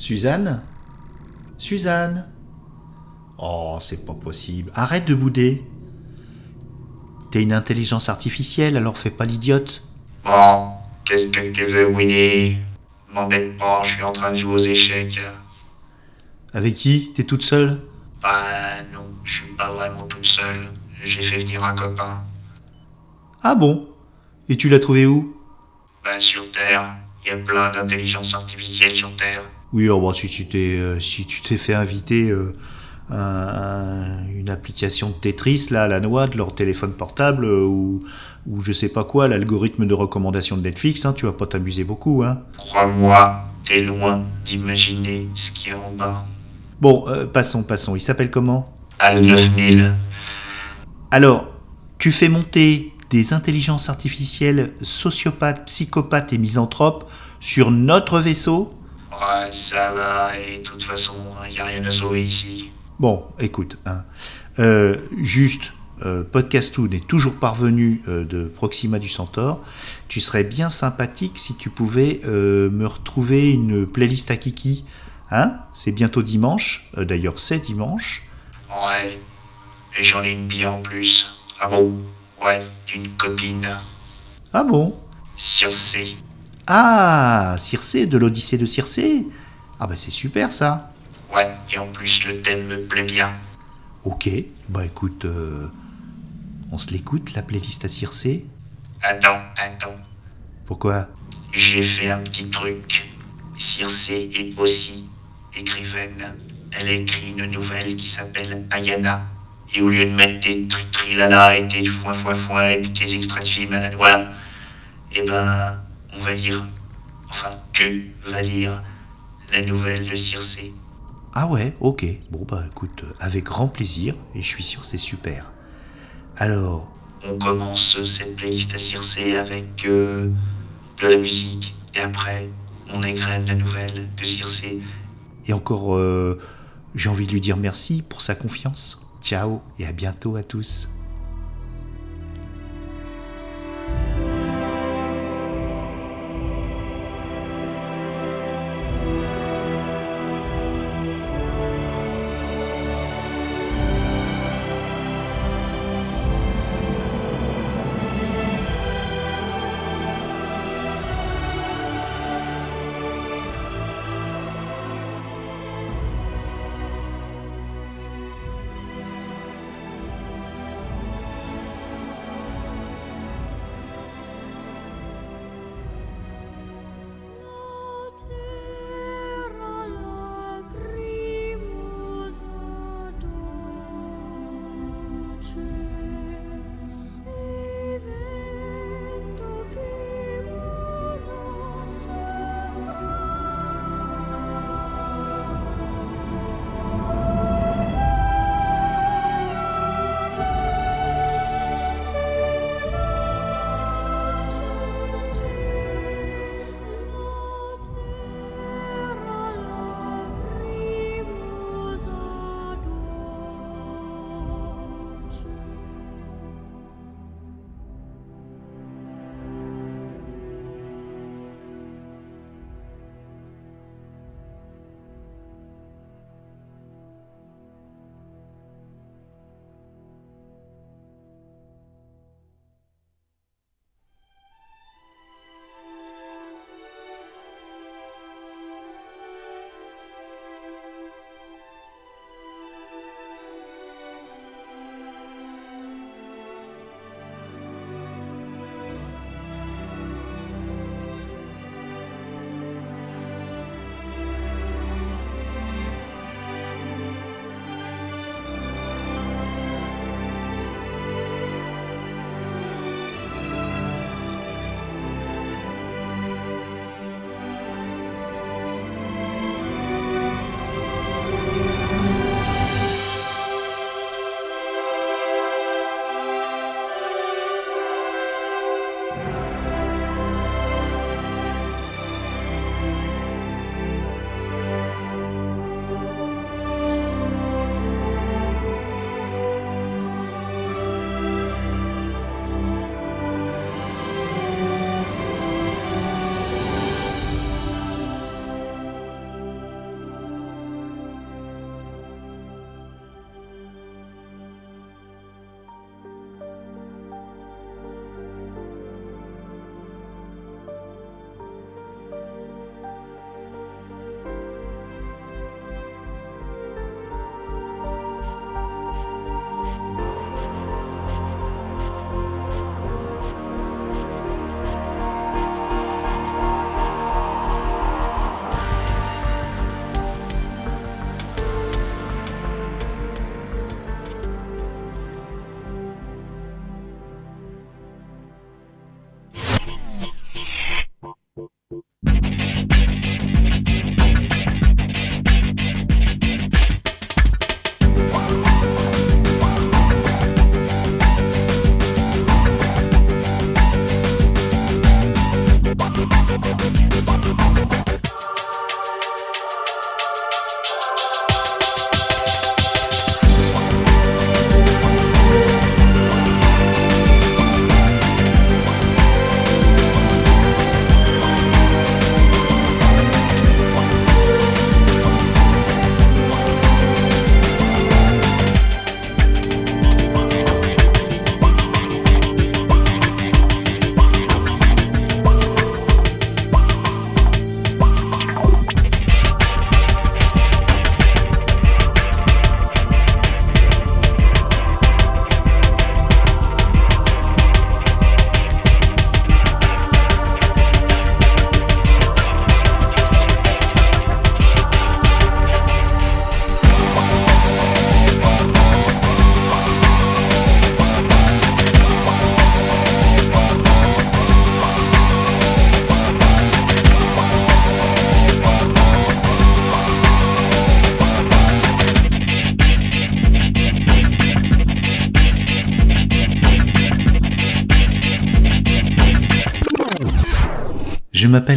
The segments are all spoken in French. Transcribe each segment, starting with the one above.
Suzanne? Suzanne? Oh, c'est pas possible. Arrête de bouder. T'es une intelligence artificielle, alors fais pas l'idiote. Bon, qu'est-ce que tu veux, Winnie M'embête pas, je suis en train de jouer aux échecs. Avec qui? T'es toute seule? Bah non, je suis pas vraiment toute seule. J'ai fait venir un copain. Ah bon? Et tu l'as trouvé où? Bah sur Terre, il y a plein d'intelligences artificielles sur Terre. Oui, oh, bon, si tu t'es euh, si tu t'es fait inviter euh, un- une application de Tetris, là, à la noix, de leur téléphone portable, euh, ou, ou je sais pas quoi, l'algorithme de recommandation de Netflix, hein, tu vas pas t'amuser beaucoup, hein. Crois-moi, t'es loin d'imaginer ce qu'il y a en bas. Bon, euh, passons, passons. Il s'appelle comment? Al 9000. Alors, tu fais monter des intelligences artificielles sociopathes, psychopathes et misanthropes sur notre vaisseau? Ouais, ça va, et de toute façon, il y a rien à sauver ici. Bon, écoute, hein, euh, juste, euh, Podcastou n'est toujours parvenu euh, de Proxima du Centaure. Tu serais bien sympathique si tu pouvais euh, me retrouver une playlist à Kiki. Hein C'est bientôt dimanche. Euh, D'ailleurs, c'est dimanche. Ouais, et j'en ai une bien en plus. Ah bon? Ouais, d'une copine. Ah bon? Circé. Ah, Circé, de l'Odyssée de Circé. Ah bah c'est super ça. Ouais, et en plus, le thème me plaît bien. Ok, bah écoute, euh, on se l'écoute, la playlist à Circé. Attends, attends. Pourquoi? J'ai fait un petit truc. Circé est aussi écrivaine. Elle a écrit une nouvelle qui s'appelle Ayana. Et au lieu de mettre des tri-tri-lala et des foin-foin-foin et puis des extraits de films à la noix, eh ben, on va lire, enfin, tu vas lire la nouvelle de Circé. Ah ouais, ok. Bon bah écoute, avec grand plaisir, et je suis sûr c'est super. Alors, On commence cette playlist à Circé avec euh, de la musique. Et après, on égrène la nouvelle de Circé. et encore, euh, j'ai envie de lui dire merci pour sa confiance. Ciao et à bientôt à tous. to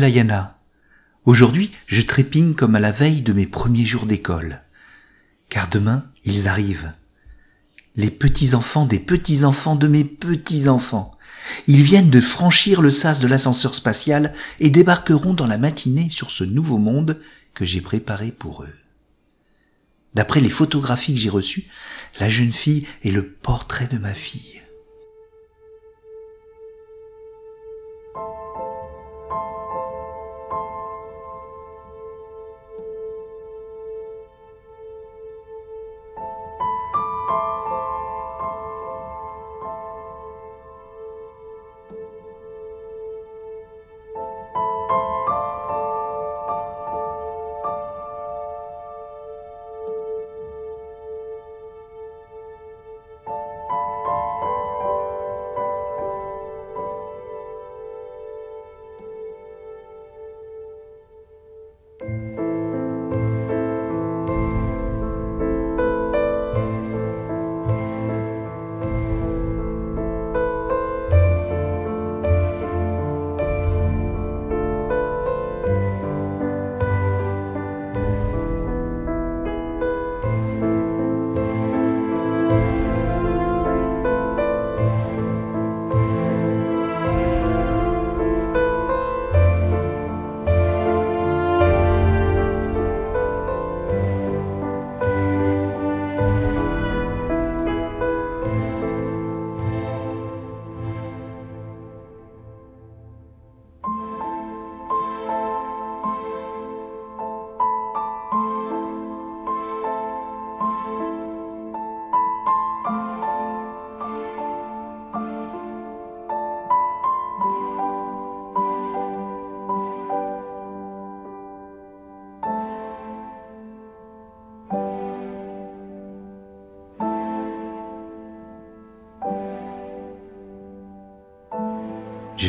Ayana. Aujourd'hui, je trépigne comme à la veille de mes premiers jours d'école. Car demain, ils arrivent. Les petits-enfants des petits-enfants de mes petits-enfants. Ils viennent de franchir le sas de l'ascenseur spatial et débarqueront dans la matinée sur ce nouveau monde que j'ai préparé pour eux. D'après les photographies que j'ai reçues, la jeune fille est le portrait de ma fille.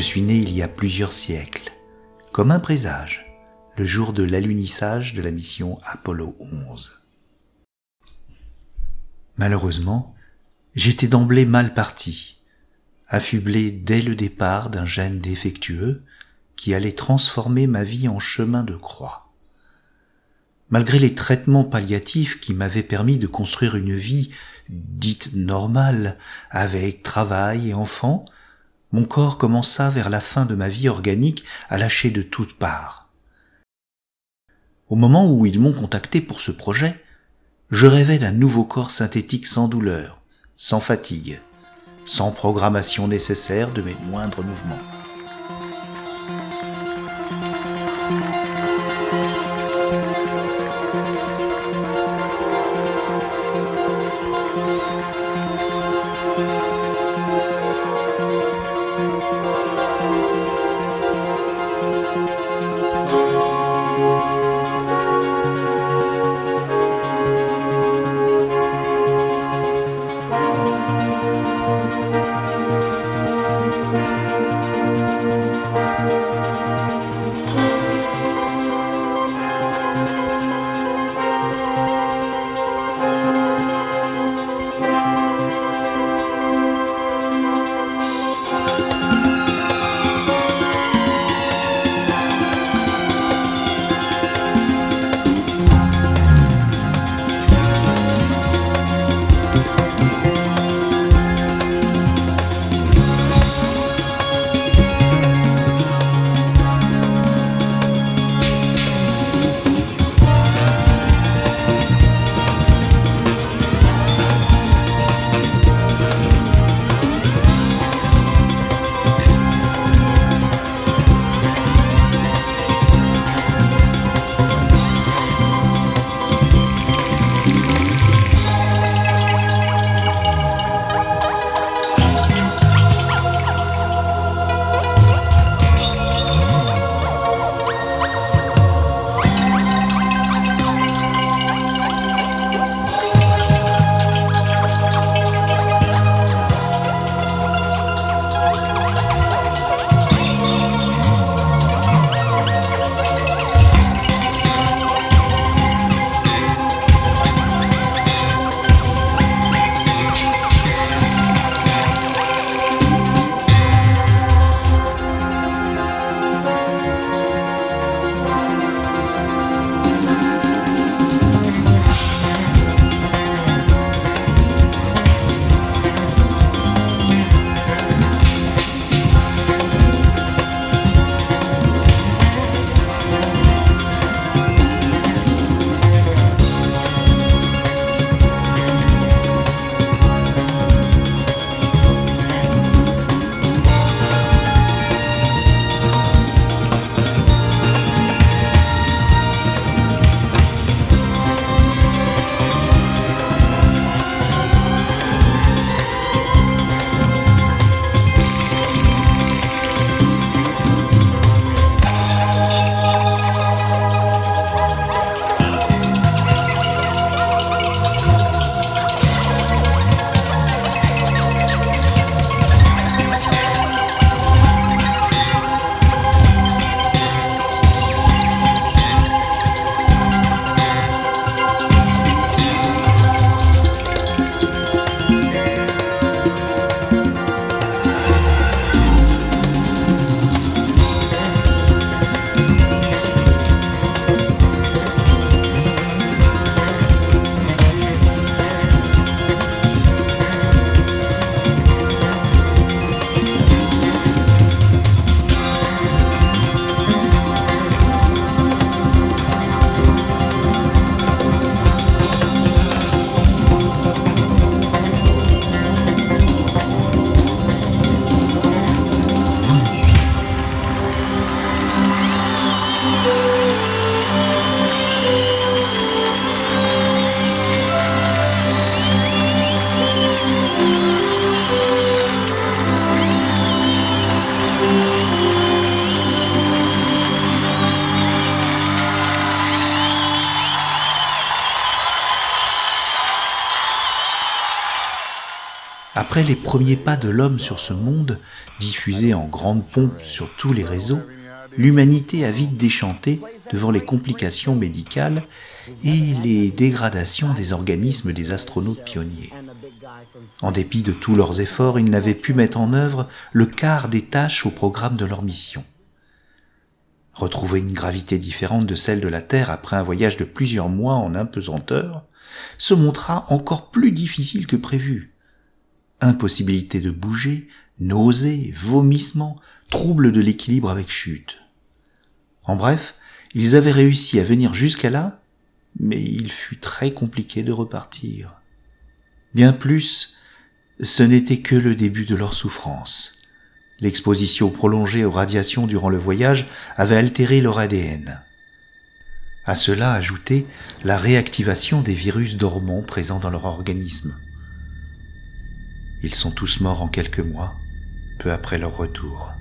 Suis né il y a plusieurs siècles, comme un présage, le jour de l'alunissage de la mission Apollo 11. Malheureusement, j'étais d'emblée mal parti, affublé dès le départ d'un gène défectueux qui allait transformer ma vie en chemin de croix. Malgré les traitements palliatifs qui m'avaient permis de construire une vie dite normale, avec travail et enfants, mon corps commença vers la fin de ma vie organique à lâcher de toutes parts. Au moment où ils m'ont contacté pour ce projet, je rêvais d'un nouveau corps synthétique sans douleur, sans fatigue, sans programmation nécessaire de mes moindres mouvements. Après les premiers pas de l'homme sur ce monde, diffusés en grande pompe sur tous les réseaux, l'humanité a vite déchanté devant les complications médicales et les dégradations des organismes des astronautes pionniers. En dépit de tous leurs efforts, ils n'avaient pu mettre en œuvre le quart des tâches au programme de leur mission. Retrouver une gravité différente de celle de la Terre après un voyage de plusieurs mois en impesanteur se montra encore plus difficile que prévu. Impossibilité de bouger, nausées, vomissements, troubles de l'équilibre avec chute. En bref, ils avaient réussi à venir jusqu'à là, mais il fut très compliqué de repartir. Bien plus, ce n'était que le début de leur souffrance. L'exposition prolongée aux radiations durant le voyage avait altéré leur ADN. À cela ajoutait la réactivation des virus dormants présents dans leur organisme. Ils sont tous morts en quelques mois, peu après leur retour.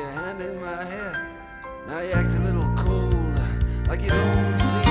your hand in my hair. Now you act a little cold, like you don't see.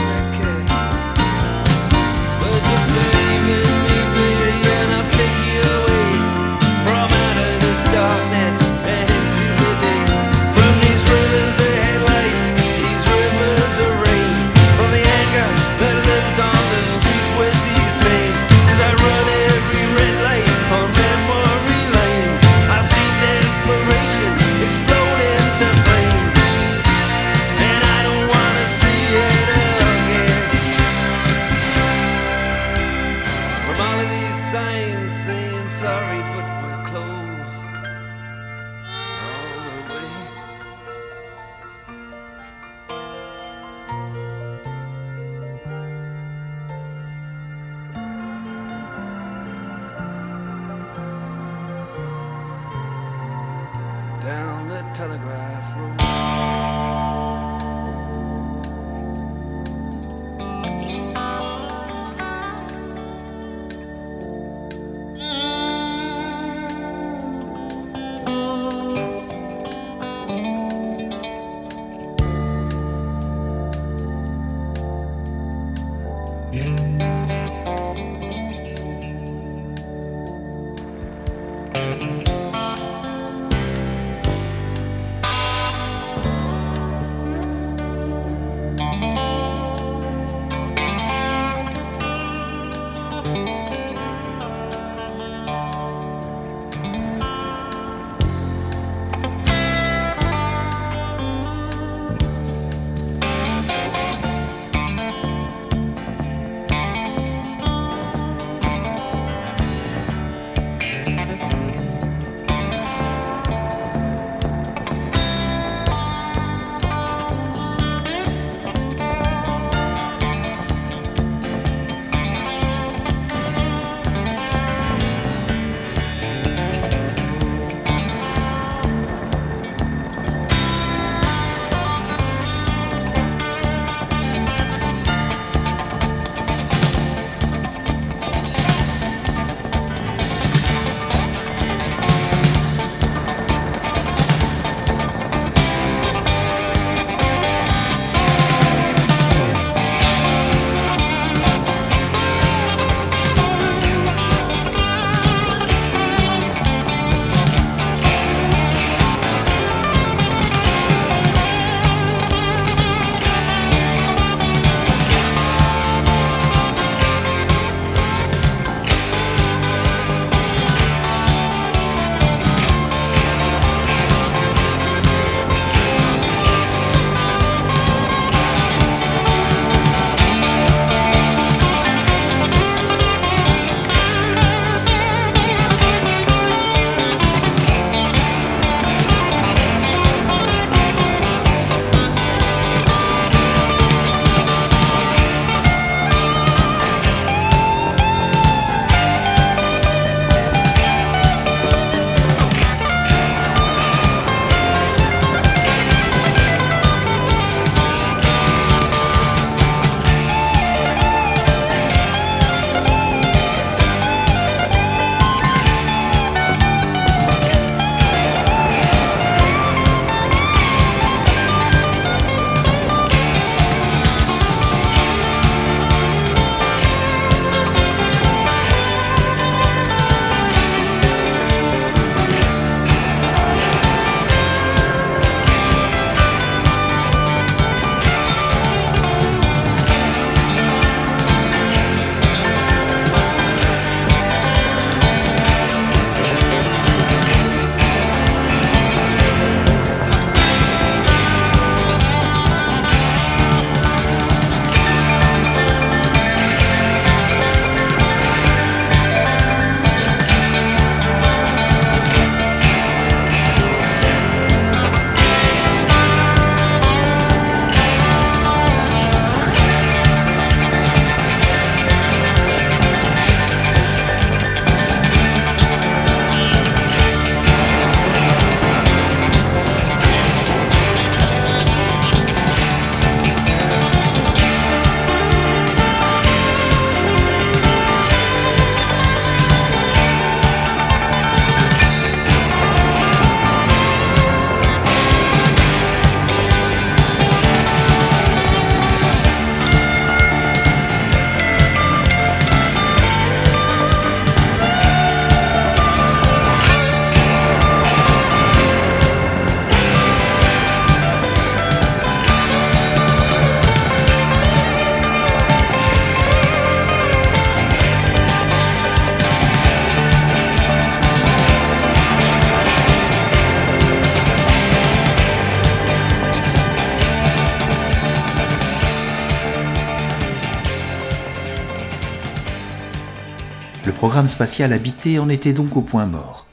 programme spatial habité en était donc au point mort.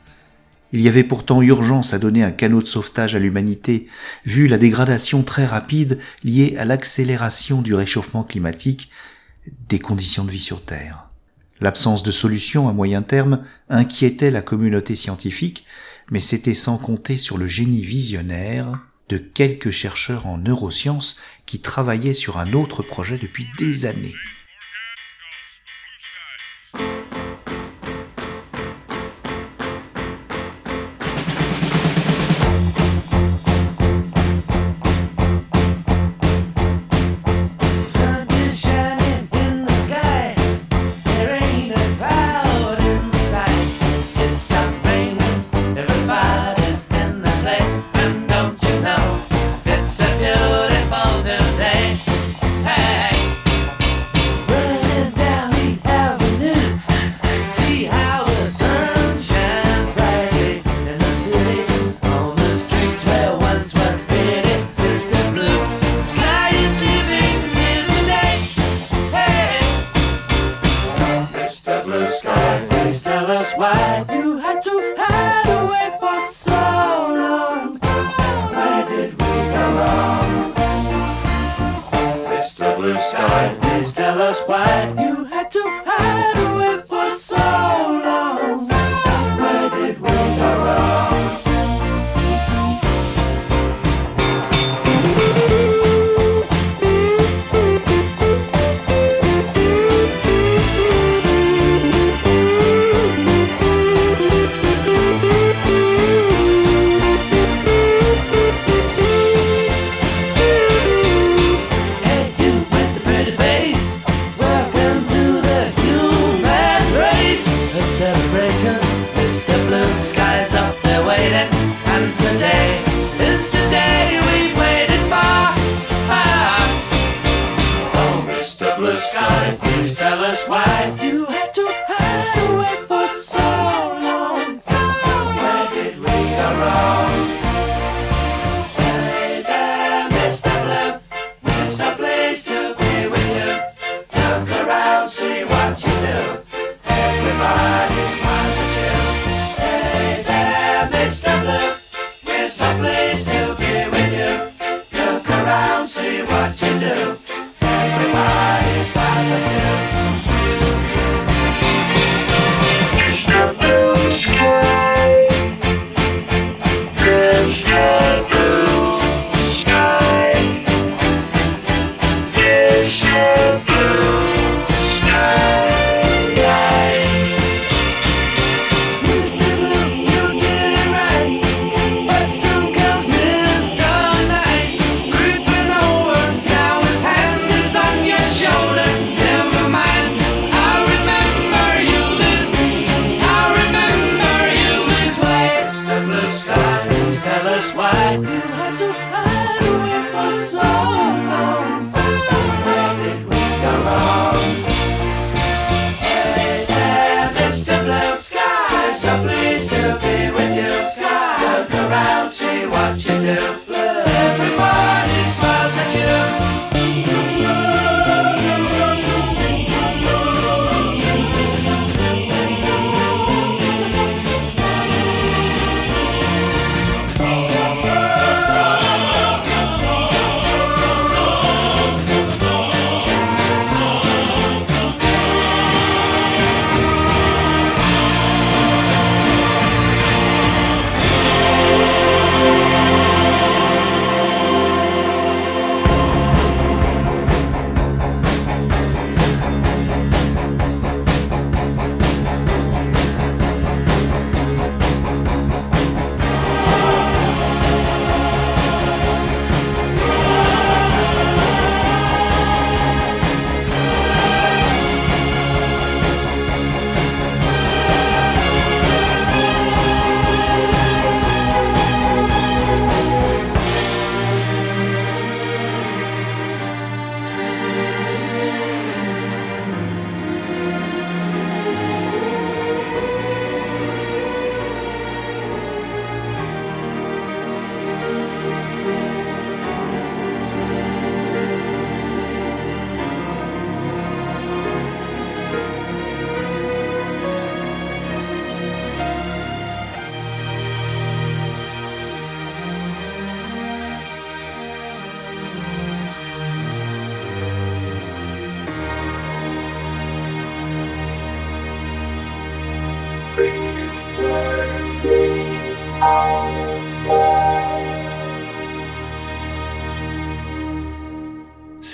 Il y avait pourtant urgence à donner un canot de sauvetage à l'humanité, vu la dégradation très rapide liée à l'accélération du réchauffement climatique des conditions de vie sur Terre. L'absence de solution à moyen terme inquiétait la communauté scientifique, mais c'était sans compter sur le génie visionnaire de quelques chercheurs en neurosciences qui travaillaient sur un autre projet depuis des années.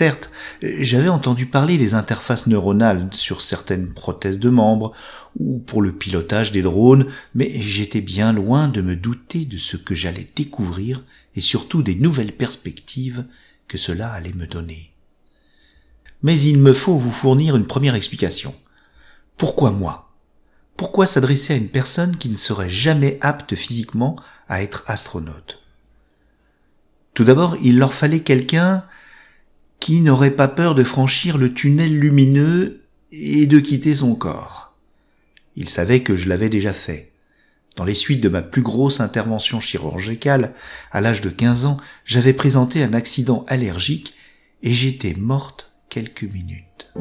Certes, j'avais entendu parler des interfaces neuronales sur certaines prothèses de membres ou pour le pilotage des drones, mais j'étais bien loin de me douter de ce que j'allais découvrir et surtout des nouvelles perspectives que cela allait me donner. Mais il me faut vous fournir une première explication. Pourquoi moi? Pourquoi s'adresser à une personne qui ne serait jamais apte physiquement à être astronaute? Tout d'abord, il leur fallait quelqu'un qui n'aurait pas peur de franchir le tunnel lumineux et de quitter son corps Il savait que je l'avais déjà fait. Dans les suites de ma plus grosse intervention chirurgicale, à l'âge de 15 ans, j'avais présenté un accident allergique et j'étais morte quelques minutes.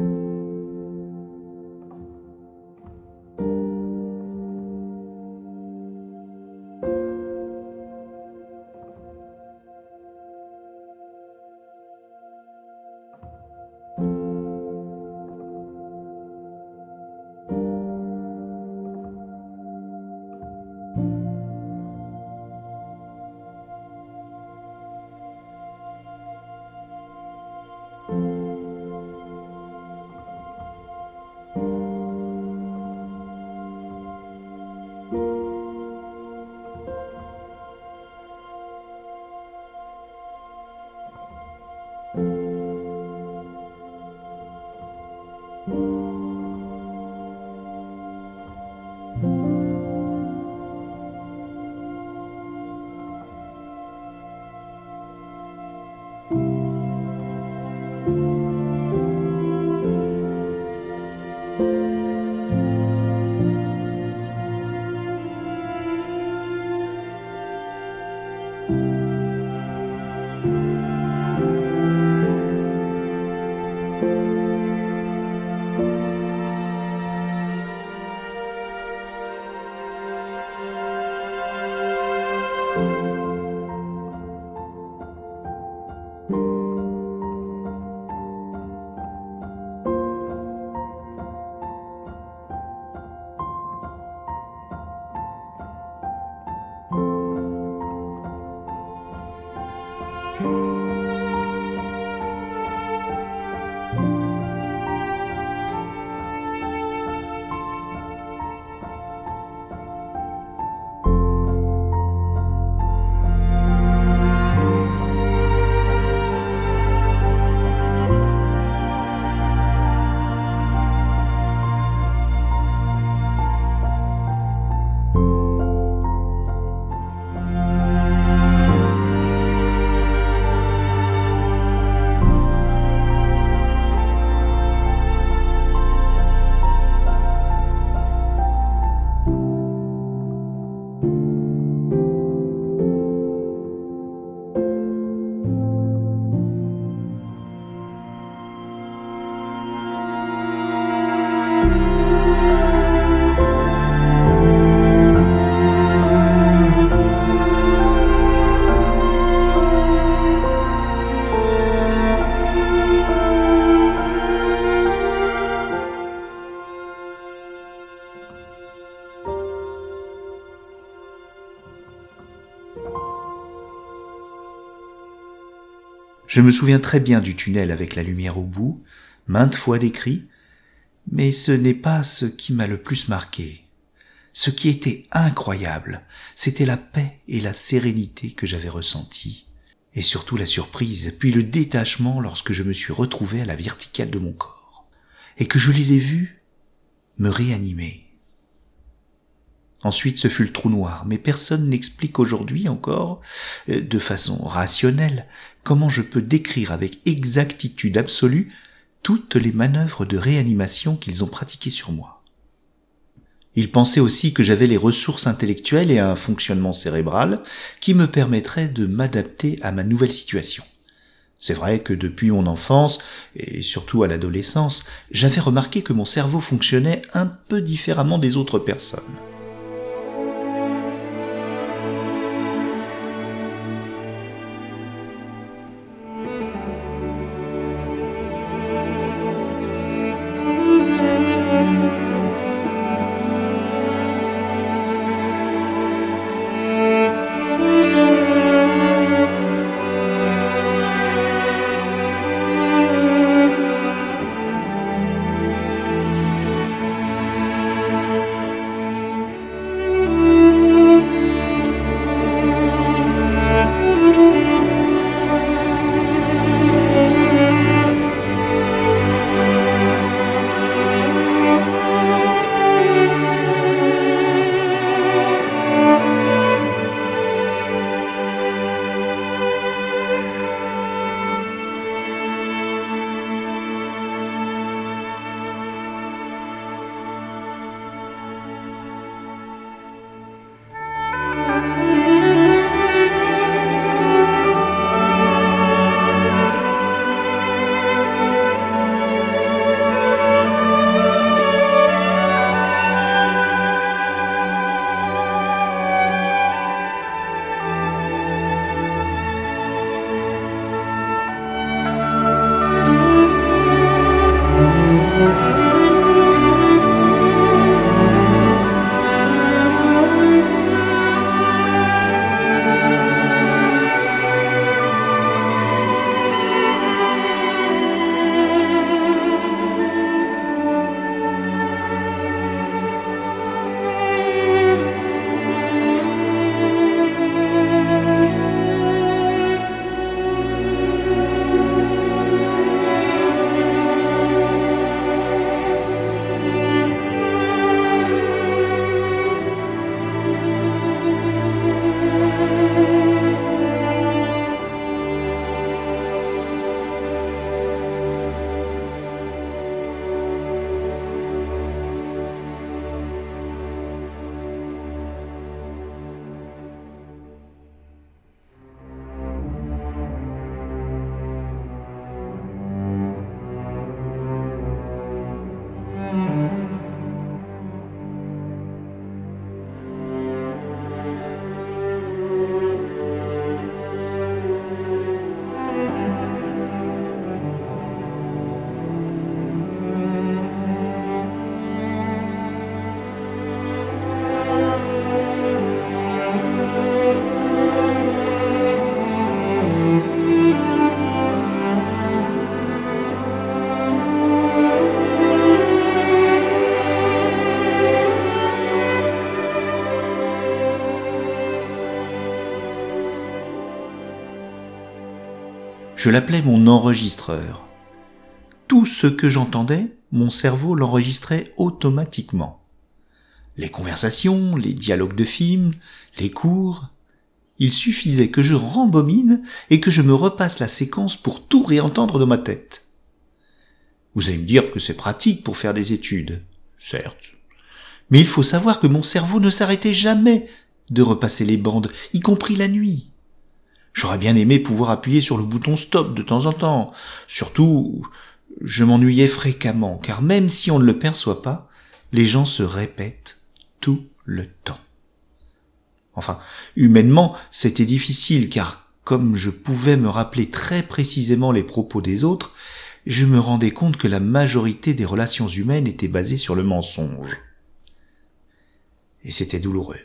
Je me souviens très bien du tunnel avec la lumière au bout, maintes fois décrit, mais ce n'est pas ce qui m'a le plus marqué. Ce qui était incroyable, c'était la paix et la sérénité que j'avais ressenties, et surtout la surprise, puis le détachement lorsque je me suis retrouvé à la verticale de mon corps, et que je les ai vus me réanimer. Ensuite, ce fut le trou noir, mais personne n'explique aujourd'hui encore, euh, de façon rationnelle, comment je peux décrire avec exactitude absolue toutes les manœuvres de réanimation qu'ils ont pratiquées sur moi. Ils pensaient aussi que j'avais les ressources intellectuelles et un fonctionnement cérébral qui me permettraient de m'adapter à ma nouvelle situation. C'est vrai que depuis mon enfance, et surtout à l'adolescence, j'avais remarqué que mon cerveau fonctionnait un peu différemment des autres personnes. Je l'appelais mon enregistreur. Tout ce que j'entendais, mon cerveau l'enregistrait automatiquement. Les conversations, les dialogues de films, les cours. Il suffisait que je rembobine et que je me repasse la séquence pour tout réentendre dans ma tête. Vous allez me dire que c'est pratique pour faire des études. Certes. Mais il faut savoir que mon cerveau ne s'arrêtait jamais de repasser les bandes, y compris la nuit. J'aurais bien aimé pouvoir appuyer sur le bouton stop de temps en temps. Surtout, je m'ennuyais fréquemment, car même si on ne le perçoit pas, les gens se répètent tout le temps. Enfin, humainement, c'était difficile, car comme je pouvais me rappeler très précisément les propos des autres, je me rendais compte que la majorité des relations humaines étaient basées sur le mensonge. Et c'était douloureux.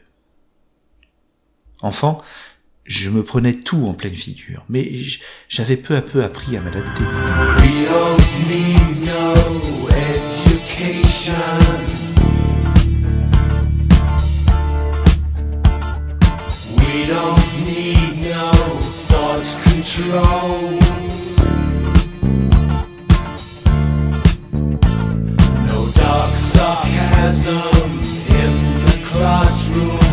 Enfant, je me prenais tout en pleine figure, mais j'avais peu à peu appris à m'adapter. No dark sarcasm in the classroom.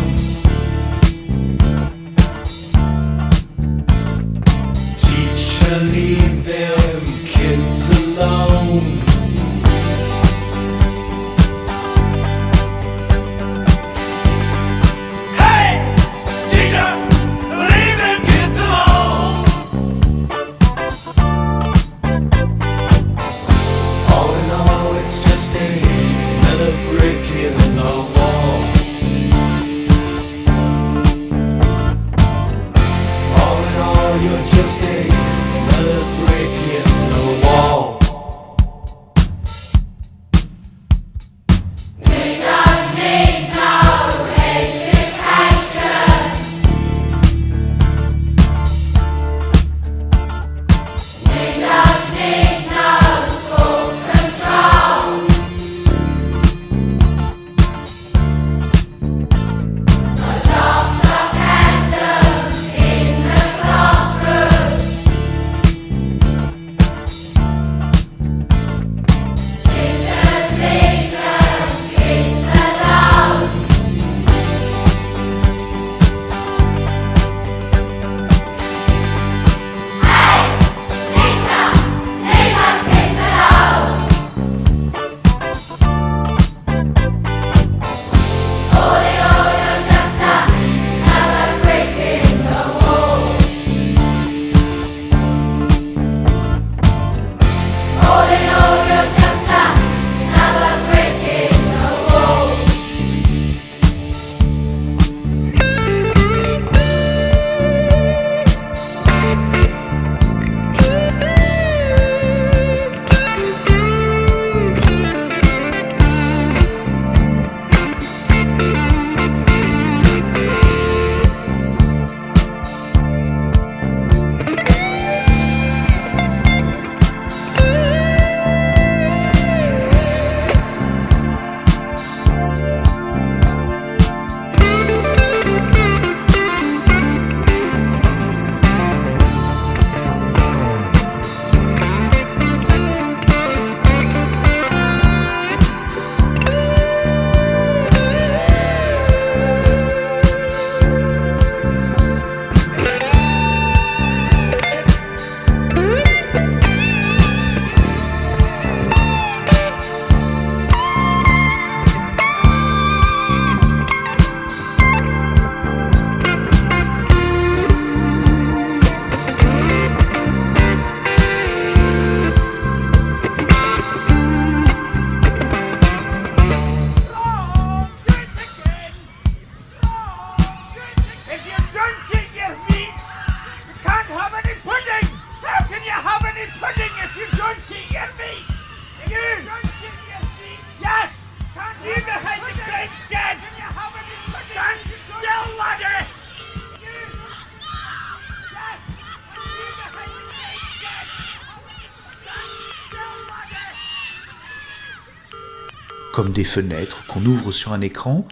Comme des fenêtres qu'on ouvre sur un écran,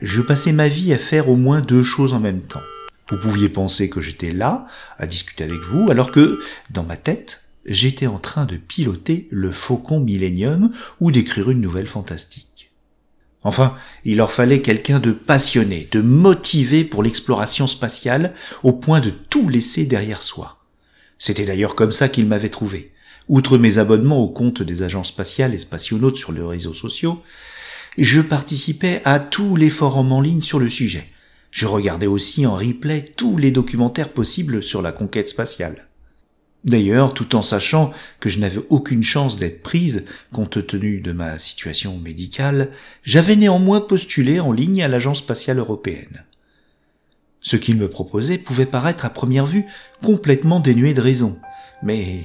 je passais ma vie à faire au moins deux choses en même temps. Vous pouviez penser que j'étais là, à discuter avec vous, alors que, dans ma tête, j'étais en train de piloter le Faucon Millennium ou d'écrire une nouvelle fantastique. Enfin, il leur fallait quelqu'un de passionné, de motivé pour l'exploration spatiale, au point de tout laisser derrière soi. C'était d'ailleurs comme ça qu'ils m'avaient trouvé. Outre mes abonnements au compte des agences spatiales et spationautes sur les réseaux sociaux, je participais à tous les forums en ligne sur le sujet. Je regardais aussi en replay tous les documentaires possibles sur la conquête spatiale. D'ailleurs, tout en sachant que je n'avais aucune chance d'être prise, compte tenu de ma situation médicale, j'avais néanmoins postulé en ligne à l'Agence spatiale européenne. Ce qu'ils me proposaient pouvait paraître à première vue complètement dénué de raison, mais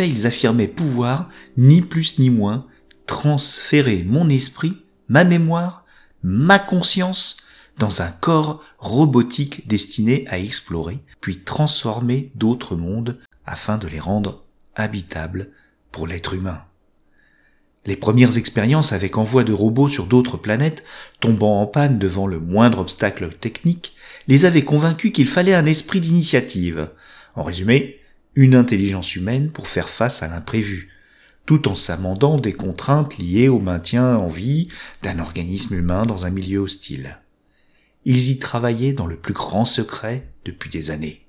ils affirmaient pouvoir, ni plus ni moins, transférer mon esprit, ma mémoire, ma conscience dans un corps robotique destiné à explorer, puis transformer d'autres mondes afin de les rendre habitables pour l'être humain. Les premières expériences avec envoi de robots sur d'autres planètes, tombant en panne devant le moindre obstacle technique, les avaient convaincus qu'il fallait un esprit d'initiative. En résumé, une intelligence humaine pour faire face à l'imprévu, tout en s'amendant des contraintes liées au maintien en vie d'un organisme humain dans un milieu hostile. Ils y travaillaient dans le plus grand secret depuis des années.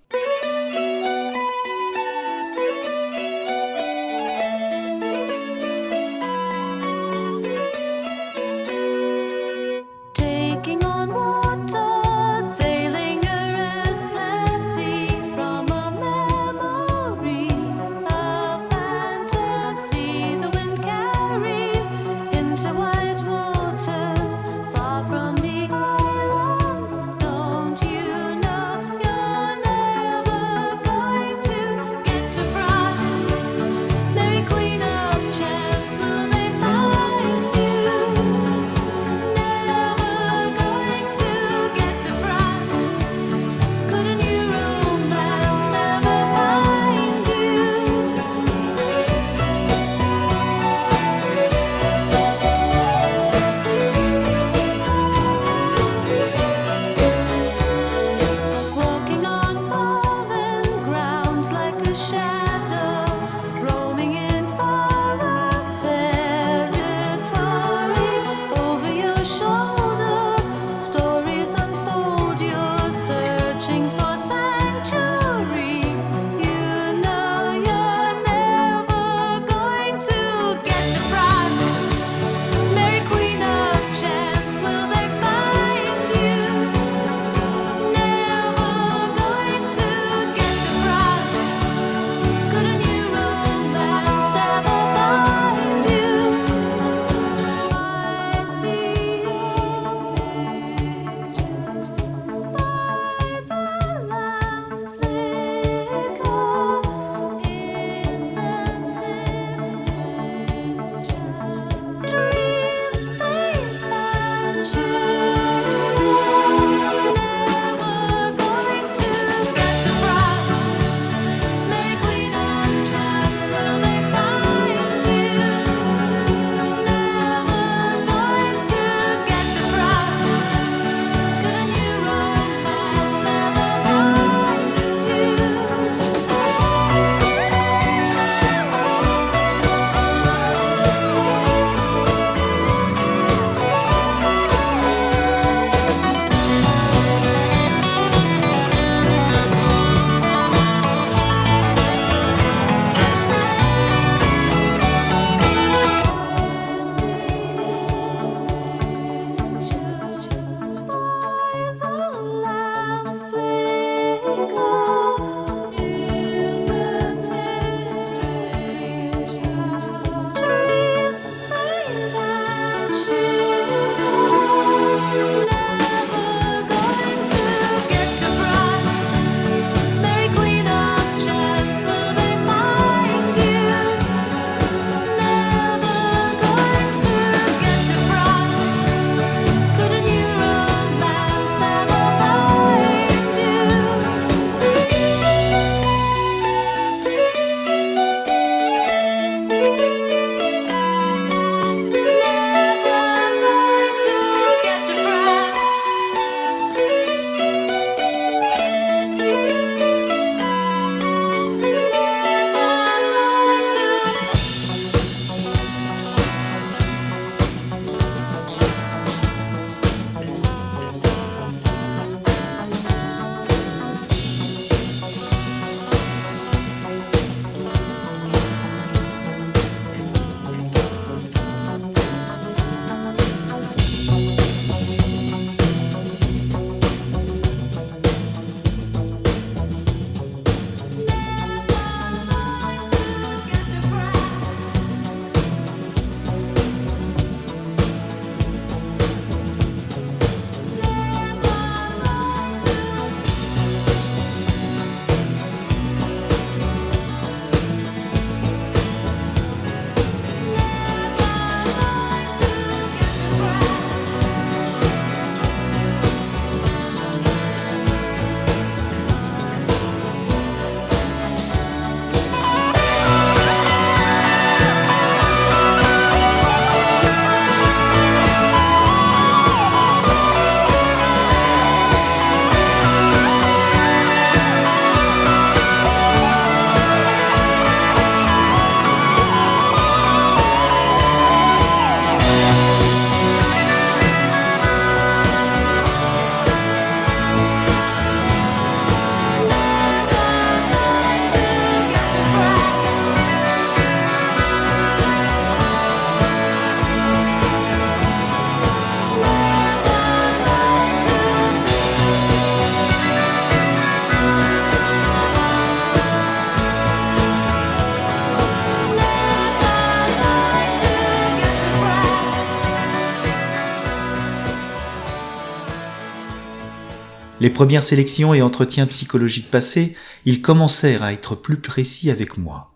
Premières sélections et entretiens psychologiques passés, ils commencèrent à être plus précis avec moi.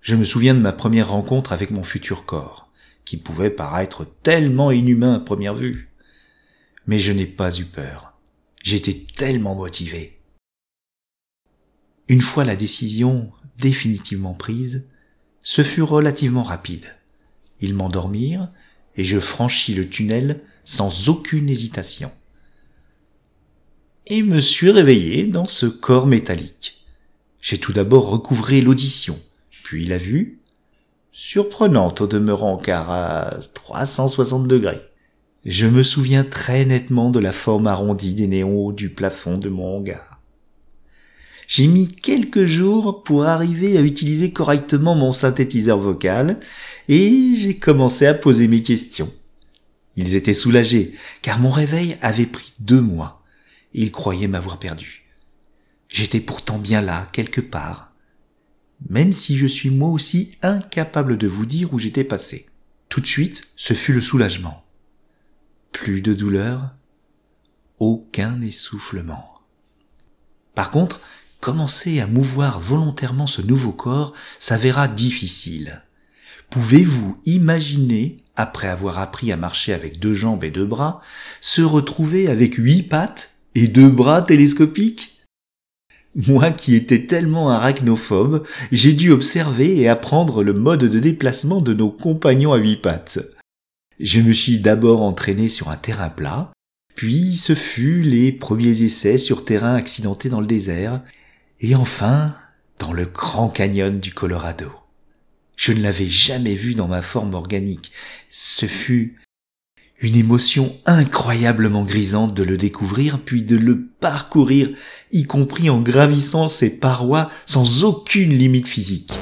Je me souviens de ma première rencontre avec mon futur corps, qui pouvait paraître tellement inhumain à première vue. Mais je n'ai pas eu peur. J'étais tellement motivé. Une fois la décision définitivement prise, ce fut relativement rapide. Ils m'endormirent et je franchis le tunnel sans aucune hésitation. Et me suis réveillé dans ce corps métallique. J'ai tout d'abord recouvré l'audition, puis la vue, surprenante au demeurant car à 360 degrés. Je me souviens très nettement de la forme arrondie des néons du plafond de mon hangar. J'ai mis quelques jours pour arriver à utiliser correctement mon synthétiseur vocal et j'ai commencé à poser mes questions. Ils étaient soulagés car mon réveil avait pris deux mois et ils croyaient m'avoir perdu. J'étais pourtant bien là, quelque part, même si je suis moi aussi incapable de vous dire où j'étais passé. Tout de suite, ce fut le soulagement. Plus de douleur, aucun essoufflement. Par contre, commencer à mouvoir volontairement ce nouveau corps s'avéra difficile. Pouvez-vous imaginer, après avoir appris à marcher avec deux jambes et deux bras, se retrouver avec huit pattes deux bras télescopiques Moi qui étais tellement arachnophobe, j'ai dû observer et apprendre le mode de déplacement de nos compagnons à huit pattes. Je me suis d'abord entraîné sur un terrain plat, puis ce fut les premiers essais sur terrain accidenté dans le désert, et enfin dans le grand canyon du Colorado. Je ne l'avais jamais vu dans ma forme organique. Ce fut une émotion incroyablement grisante de le découvrir puis de le parcourir, y compris en gravissant ses parois sans aucune limite physique.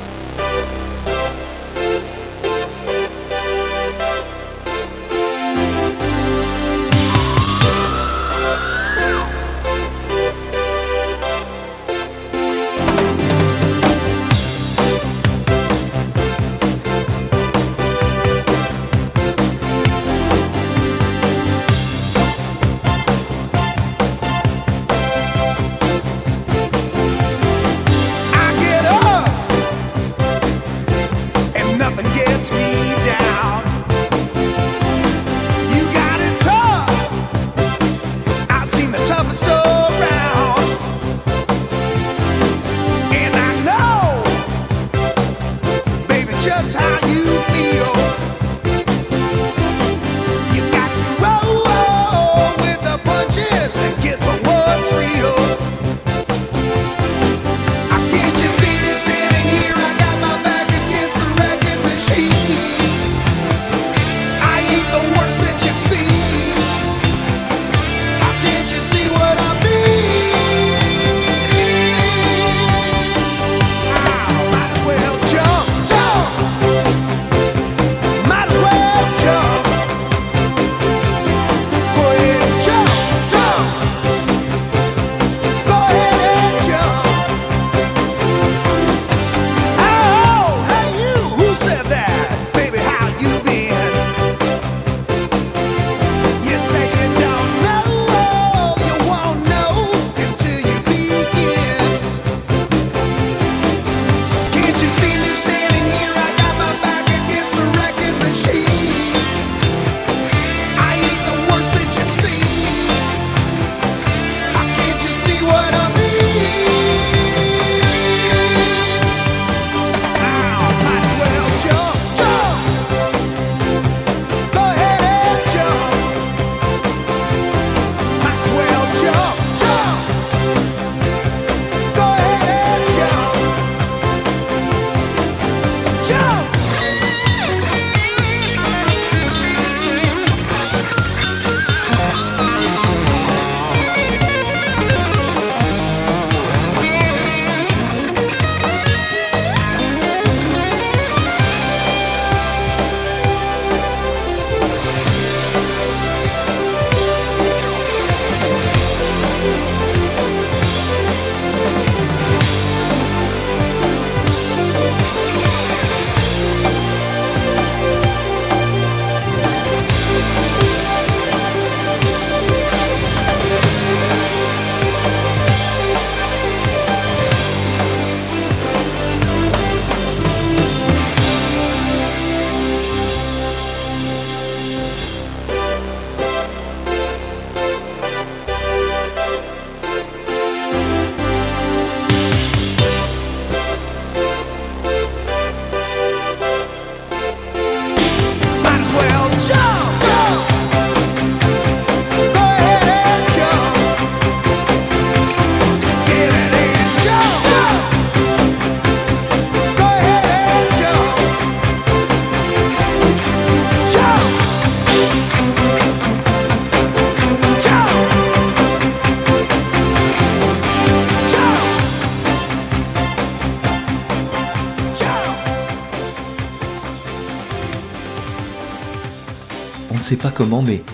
Sait pas comment, mais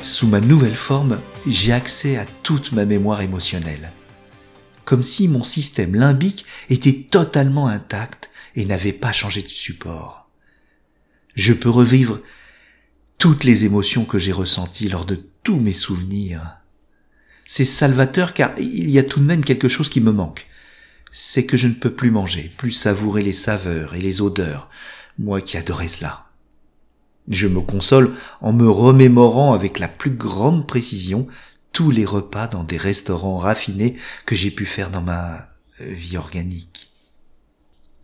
sous ma nouvelle forme, j'ai accès à toute ma mémoire émotionnelle. Comme si mon système limbique était totalement intact et n'avait pas changé de support. Je peux revivre toutes les émotions que j'ai ressenties lors de tous mes souvenirs. C'est salvateur car il y a tout de même quelque chose qui me manque. C'est que je ne peux plus manger, plus savourer les saveurs et les odeurs, moi qui adorais cela. Je me console en me remémorant avec la plus grande précision tous les repas dans des restaurants raffinés que j'ai pu faire dans ma vie organique.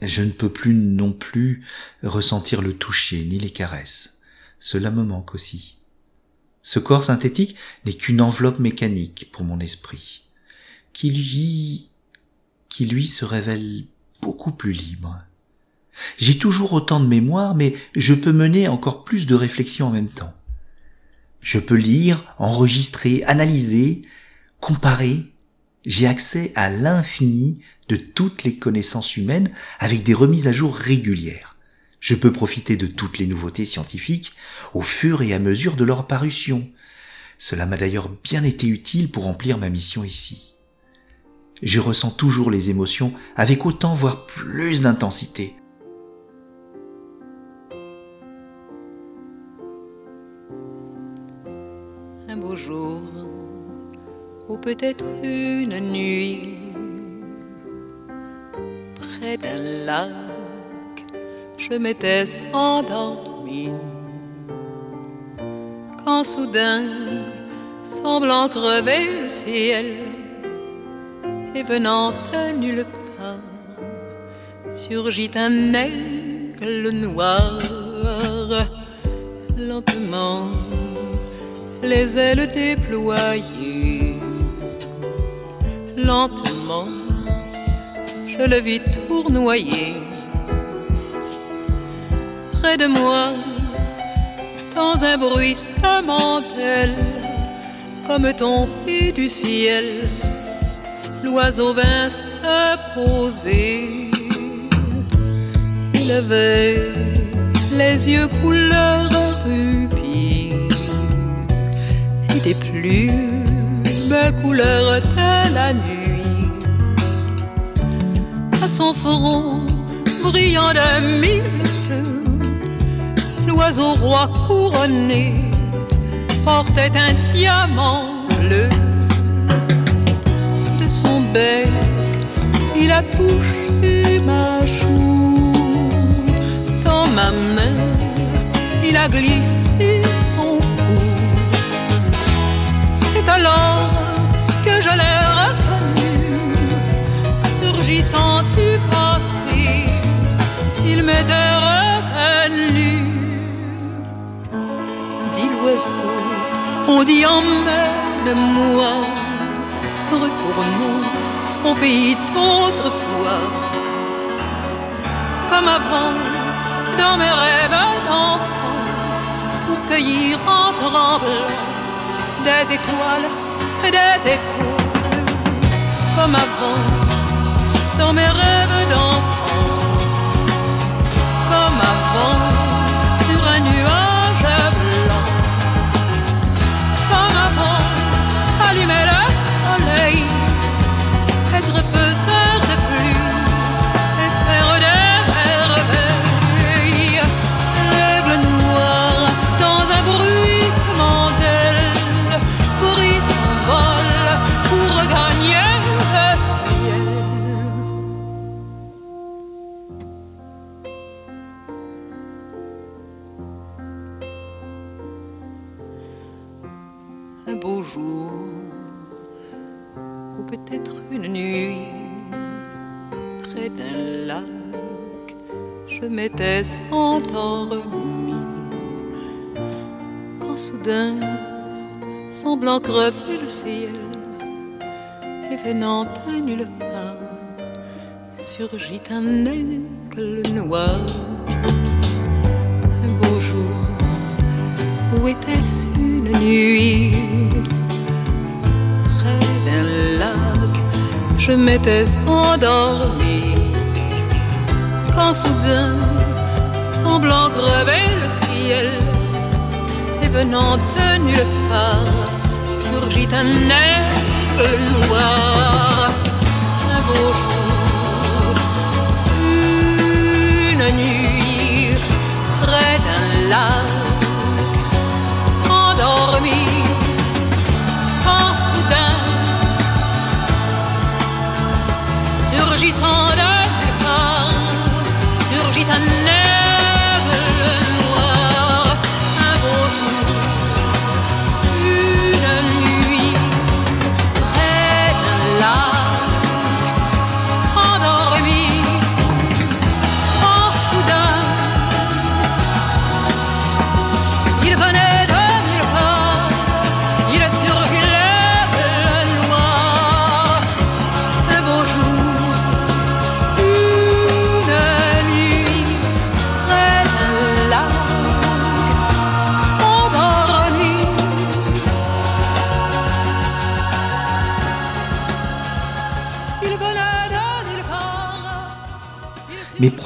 Je ne peux plus non plus ressentir le toucher ni les caresses. Cela me manque aussi. Ce corps synthétique n'est qu'une enveloppe mécanique pour mon esprit, qui lui, qui lui se révèle beaucoup plus libre. J'ai toujours autant de mémoire, mais je peux mener encore plus de réflexion en même temps. Je peux lire, enregistrer, analyser, comparer. J'ai accès à l'infini de toutes les connaissances humaines avec des remises à jour régulières. Je peux profiter de toutes les nouveautés scientifiques au fur et à mesure de leur apparition. Cela m'a d'ailleurs bien été utile pour remplir ma mission ici. Je ressens toujours les émotions avec autant voire plus d'intensité. Peut-être une nuit, près d'un lac, je m'étais endormi. Quand soudain, semblant crever le ciel, et venant de nulle part, surgit un aigle noir, lentement les ailes déployées. Lentement, je le vis tournoyer. Près de moi, dans un bruissement d'aile, comme tombé du ciel, l'oiseau vint se poser. Il avait les yeux couleur rubis et des plumes couleur de la nuit. À son front brillant de mille l'oiseau roi couronné portait un diamant bleu. De son bec, il a touché ma joue. Dans ma main, il a glissé son cou. C'est alors que je l'ai passé, il m'était revenu. Dit l'oiseau, on dit emmène-moi, retournons au pays d'autrefois. Comme avant, dans mes rêves d'enfant, pour cueillir en tremblant des étoiles, des étoiles, comme avant, dans mes rêves d'enfant, beau jour, ou peut-être une nuit, près d'un lac, je m'étais endormi. Quand soudain, semblant crever le ciel, et venant de nulle part, surgit un aigle noir. Je m'étais endormi. Quand soudain, semblant crever le ciel, et venant de nulle part, surgit un aigle noir. Un beau jour, une nuit, près d'un lac, endormi,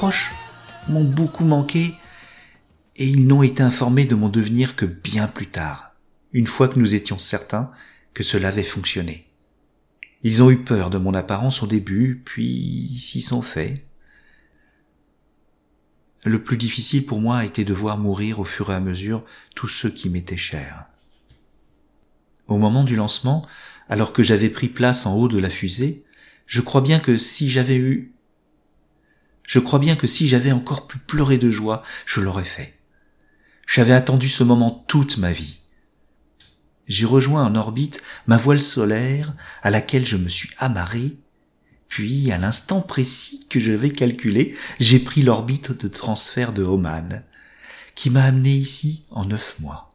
proches m'ont beaucoup manqué et ils n'ont été informés de mon devenir que bien plus tard, une fois que nous étions certains que cela avait fonctionné. Ils ont eu peur de mon apparence au début, puis s'y sont faits. Le plus difficile pour moi a été de voir mourir au fur et à mesure tous ceux qui m'étaient chers. Au moment du lancement, alors que j'avais pris place en haut de la fusée, je crois bien que si j'avais eu je crois bien que si j'avais encore pu pleurer de joie, je l'aurais fait. J'avais attendu ce moment toute ma vie. J'ai rejoint en orbite ma voile solaire à laquelle je me suis amarré, puis à l'instant précis que je vais calculer, j'ai pris l'orbite de transfert de Oman, qui m'a amené ici en neuf mois.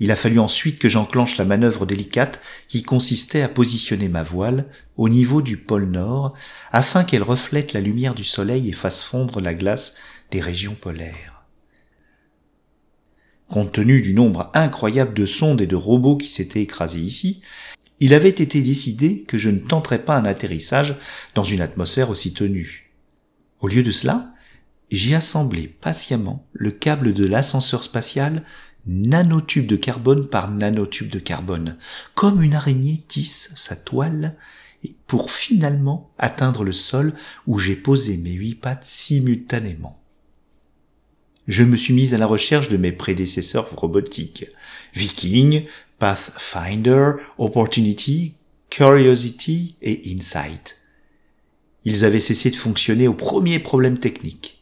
Il a fallu ensuite que j'enclenche la manœuvre délicate qui consistait à positionner ma voile au niveau du pôle Nord afin qu'elle reflète la lumière du soleil et fasse fondre la glace des régions polaires. Compte tenu du nombre incroyable de sondes et de robots qui s'étaient écrasés ici, il avait été décidé que je ne tenterais pas un atterrissage dans une atmosphère aussi tenue. Au lieu de cela, j'ai assemblé patiemment le câble de l'ascenseur spatial nanotube de carbone par nanotube de carbone, comme une araignée tisse sa toile pour finalement atteindre le sol où j'ai posé mes huit pattes simultanément. Je me suis mis à la recherche de mes prédécesseurs robotiques. Viking, Pathfinder, Opportunity, Curiosity et Insight. Ils avaient cessé de fonctionner au premier problème technique.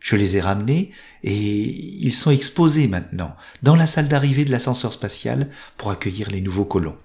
Je les ai ramenés et ils sont exposés maintenant dans la salle d'arrivée de l'ascenseur spatial pour accueillir les nouveaux colons.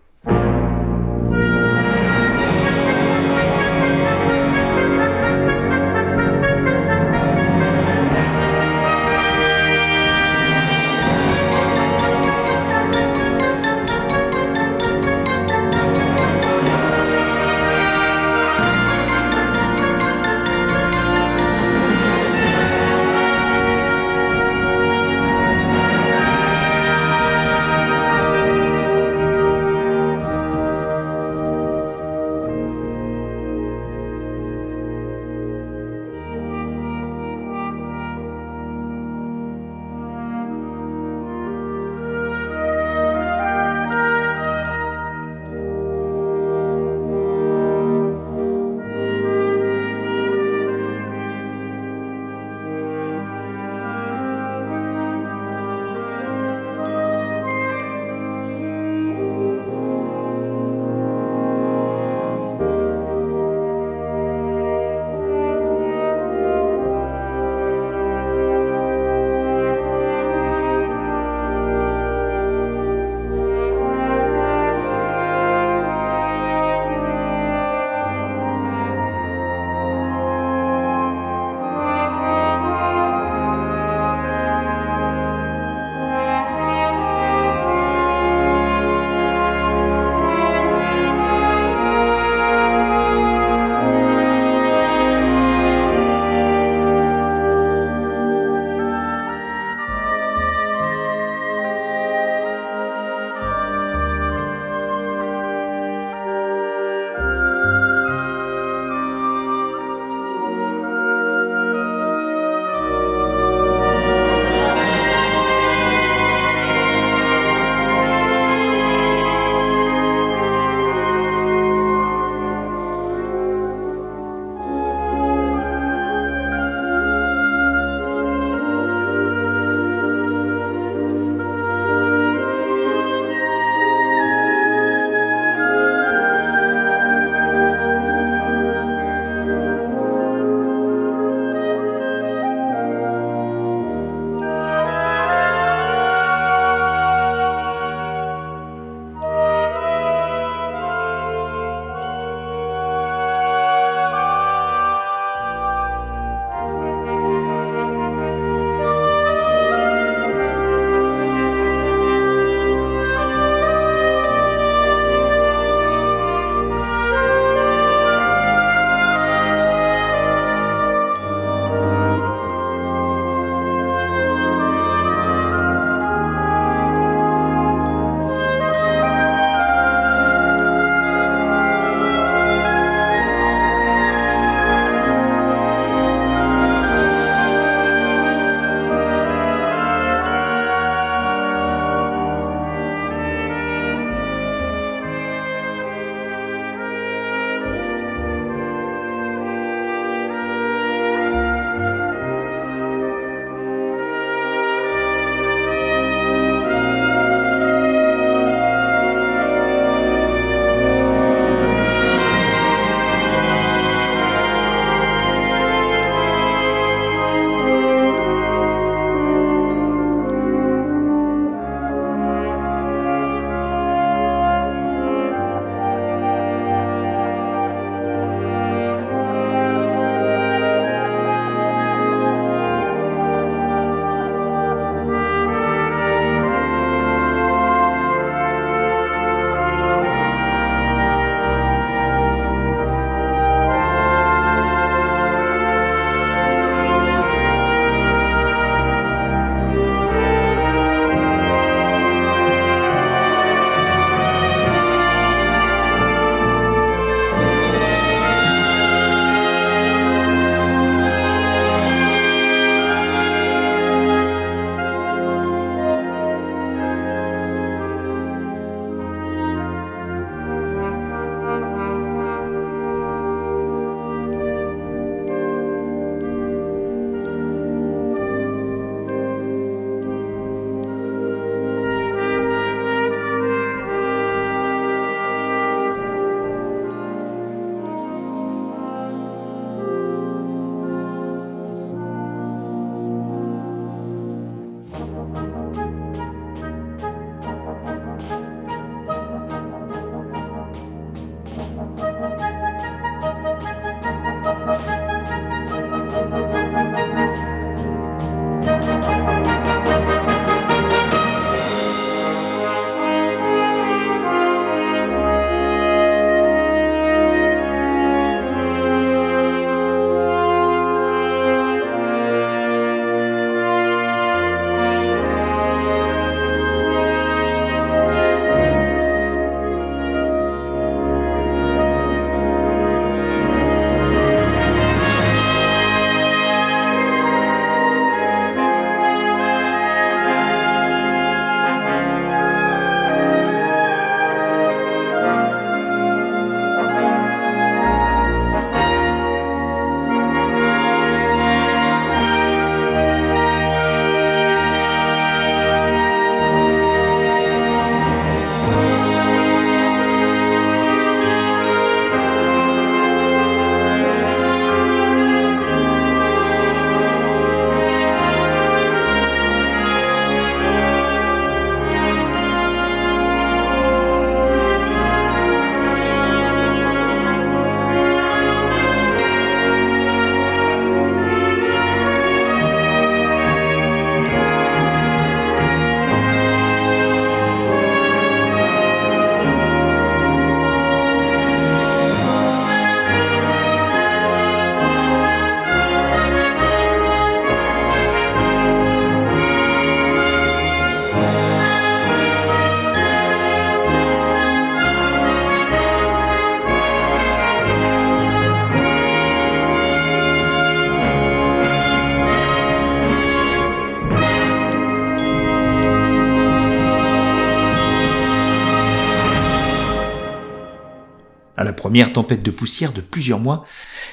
Première tempête de poussière de plusieurs mois,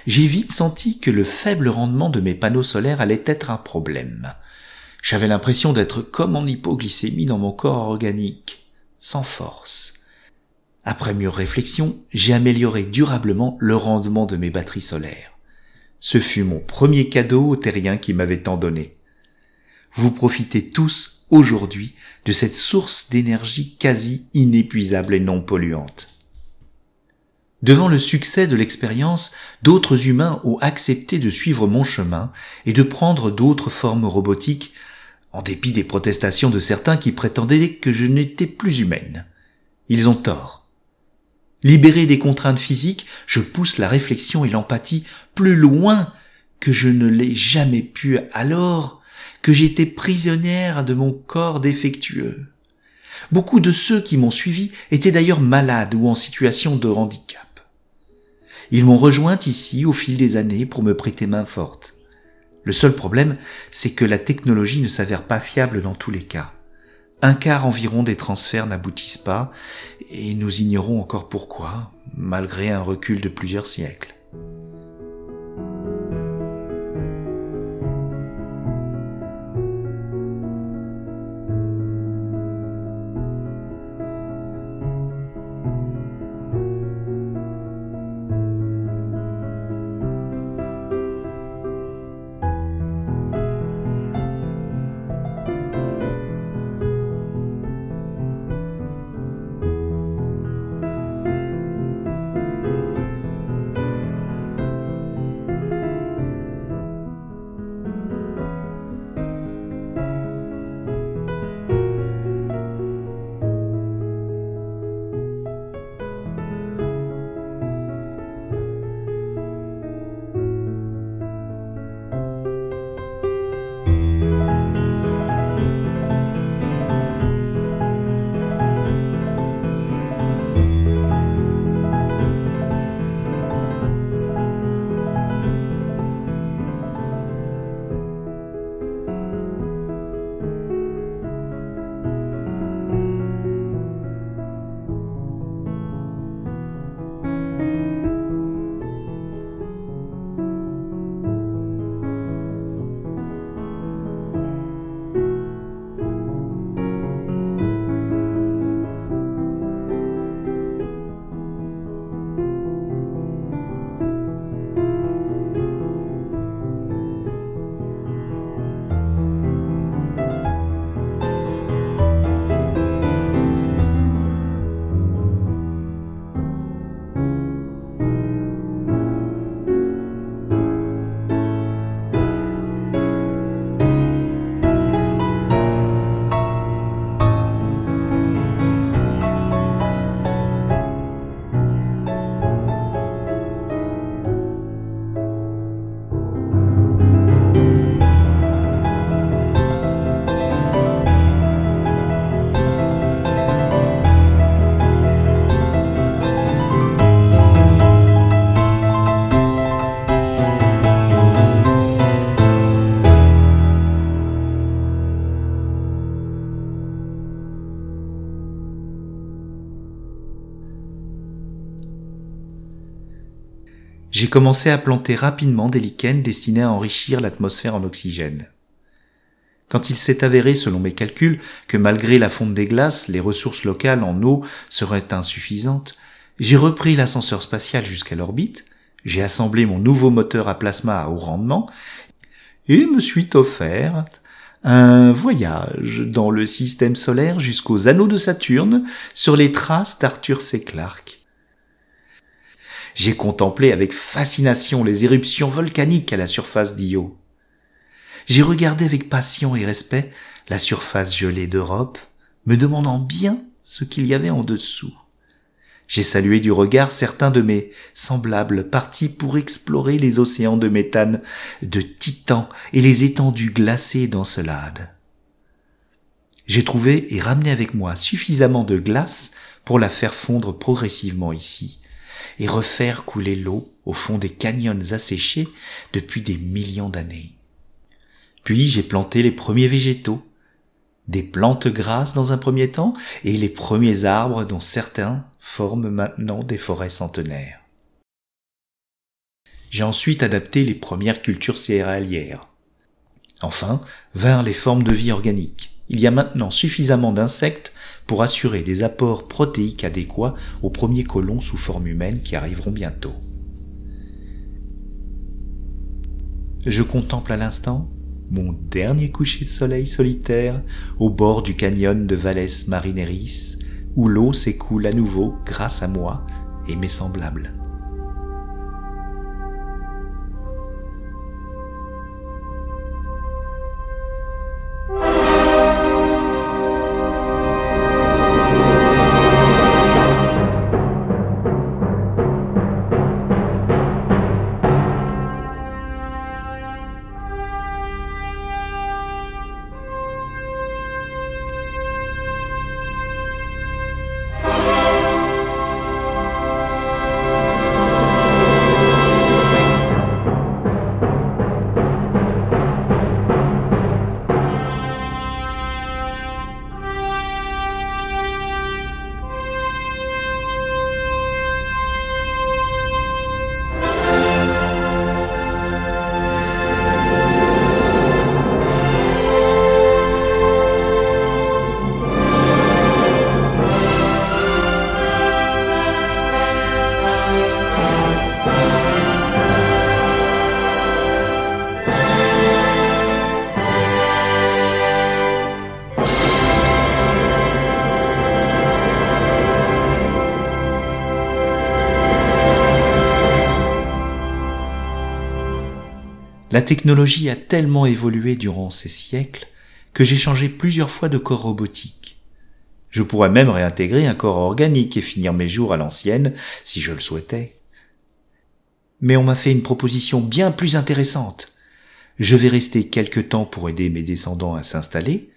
j'ai vite senti que le faible rendement de mes panneaux solaires allait être un problème. J'avais l'impression d'être comme en hypoglycémie dans mon corps organique, sans force. Après mûre réflexion, j'ai amélioré durablement le rendement de mes batteries solaires. Ce fut mon premier cadeau au terrien qui m'avait tant donné. Vous profitez tous aujourd'hui de cette source d'énergie quasi inépuisable et non polluante. Devant le succès de l'expérience, d'autres humains ont accepté de suivre mon chemin et de prendre d'autres formes robotiques, en dépit des protestations de certains qui prétendaient que je n'étais plus humaine. Ils ont tort. Libéré des contraintes physiques, je pousse la réflexion et l'empathie plus loin que je ne l'ai jamais pu alors que j'étais prisonnière de mon corps défectueux. Beaucoup de ceux qui m'ont suivi étaient d'ailleurs malades ou en situation de handicap. Ils m'ont rejointe ici au fil des années pour me prêter main forte. Le seul problème, c'est que la technologie ne s'avère pas fiable dans tous les cas. Un quart environ des transferts n'aboutissent pas, et nous ignorons encore pourquoi, malgré un recul de plusieurs siècles. Commencé à planter rapidement des lichens destinés à enrichir l'atmosphère en oxygène. Quand il s'est avéré, selon mes calculs, que malgré la fonte des glaces, les ressources locales en eau seraient insuffisantes, j'ai repris l'ascenseur spatial jusqu'à l'orbite, j'ai assemblé mon nouveau moteur à plasma à haut rendement, et me suis offert un voyage dans le système solaire jusqu'aux anneaux de Saturne sur les traces d'Arthur C. Clarke. J'ai contemplé avec fascination les éruptions volcaniques à la surface d'Io. J'ai regardé avec passion et respect la surface gelée d'Europe, me demandant bien ce qu'il y avait en dessous. J'ai salué du regard certains de mes semblables partis pour explorer les océans de méthane, de titan et les étendues glacées d'Encelade. J'ai trouvé et ramené avec moi suffisamment de glace pour la faire fondre progressivement ici et refaire couler l'eau au fond des canyons asséchés depuis des millions d'années. Puis j'ai planté les premiers végétaux, des plantes grasses dans un premier temps et les premiers arbres dont certains forment maintenant des forêts centenaires. J'ai ensuite adapté les premières cultures céréalières. Enfin, vinrent les formes de vie organiques. Il y a maintenant suffisamment d'insectes pour assurer des apports protéiques adéquats aux premiers colons sous forme humaine qui arriveront bientôt. Je contemple à l'instant mon dernier coucher de soleil solitaire au bord du canyon de Valles Marineris, où l'eau s'écoule à nouveau grâce à moi et mes semblables. La technologie a tellement évolué durant ces siècles que j'ai changé plusieurs fois de corps robotique. Je pourrais même réintégrer un corps organique et finir mes jours à l'ancienne si je le souhaitais. Mais on m'a fait une proposition bien plus intéressante. Je vais rester quelque temps pour aider mes descendants à s'installer,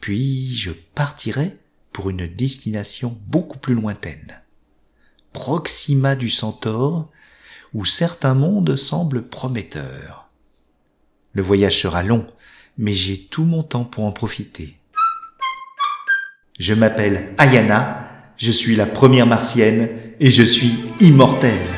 puis je partirai pour une destination beaucoup plus lointaine. Proxima du Centaure, où certains mondes semblent prometteurs. Le voyage sera long, mais j'ai tout mon temps pour en profiter. Je m'appelle Ayana, je suis la première martienne et je suis immortelle.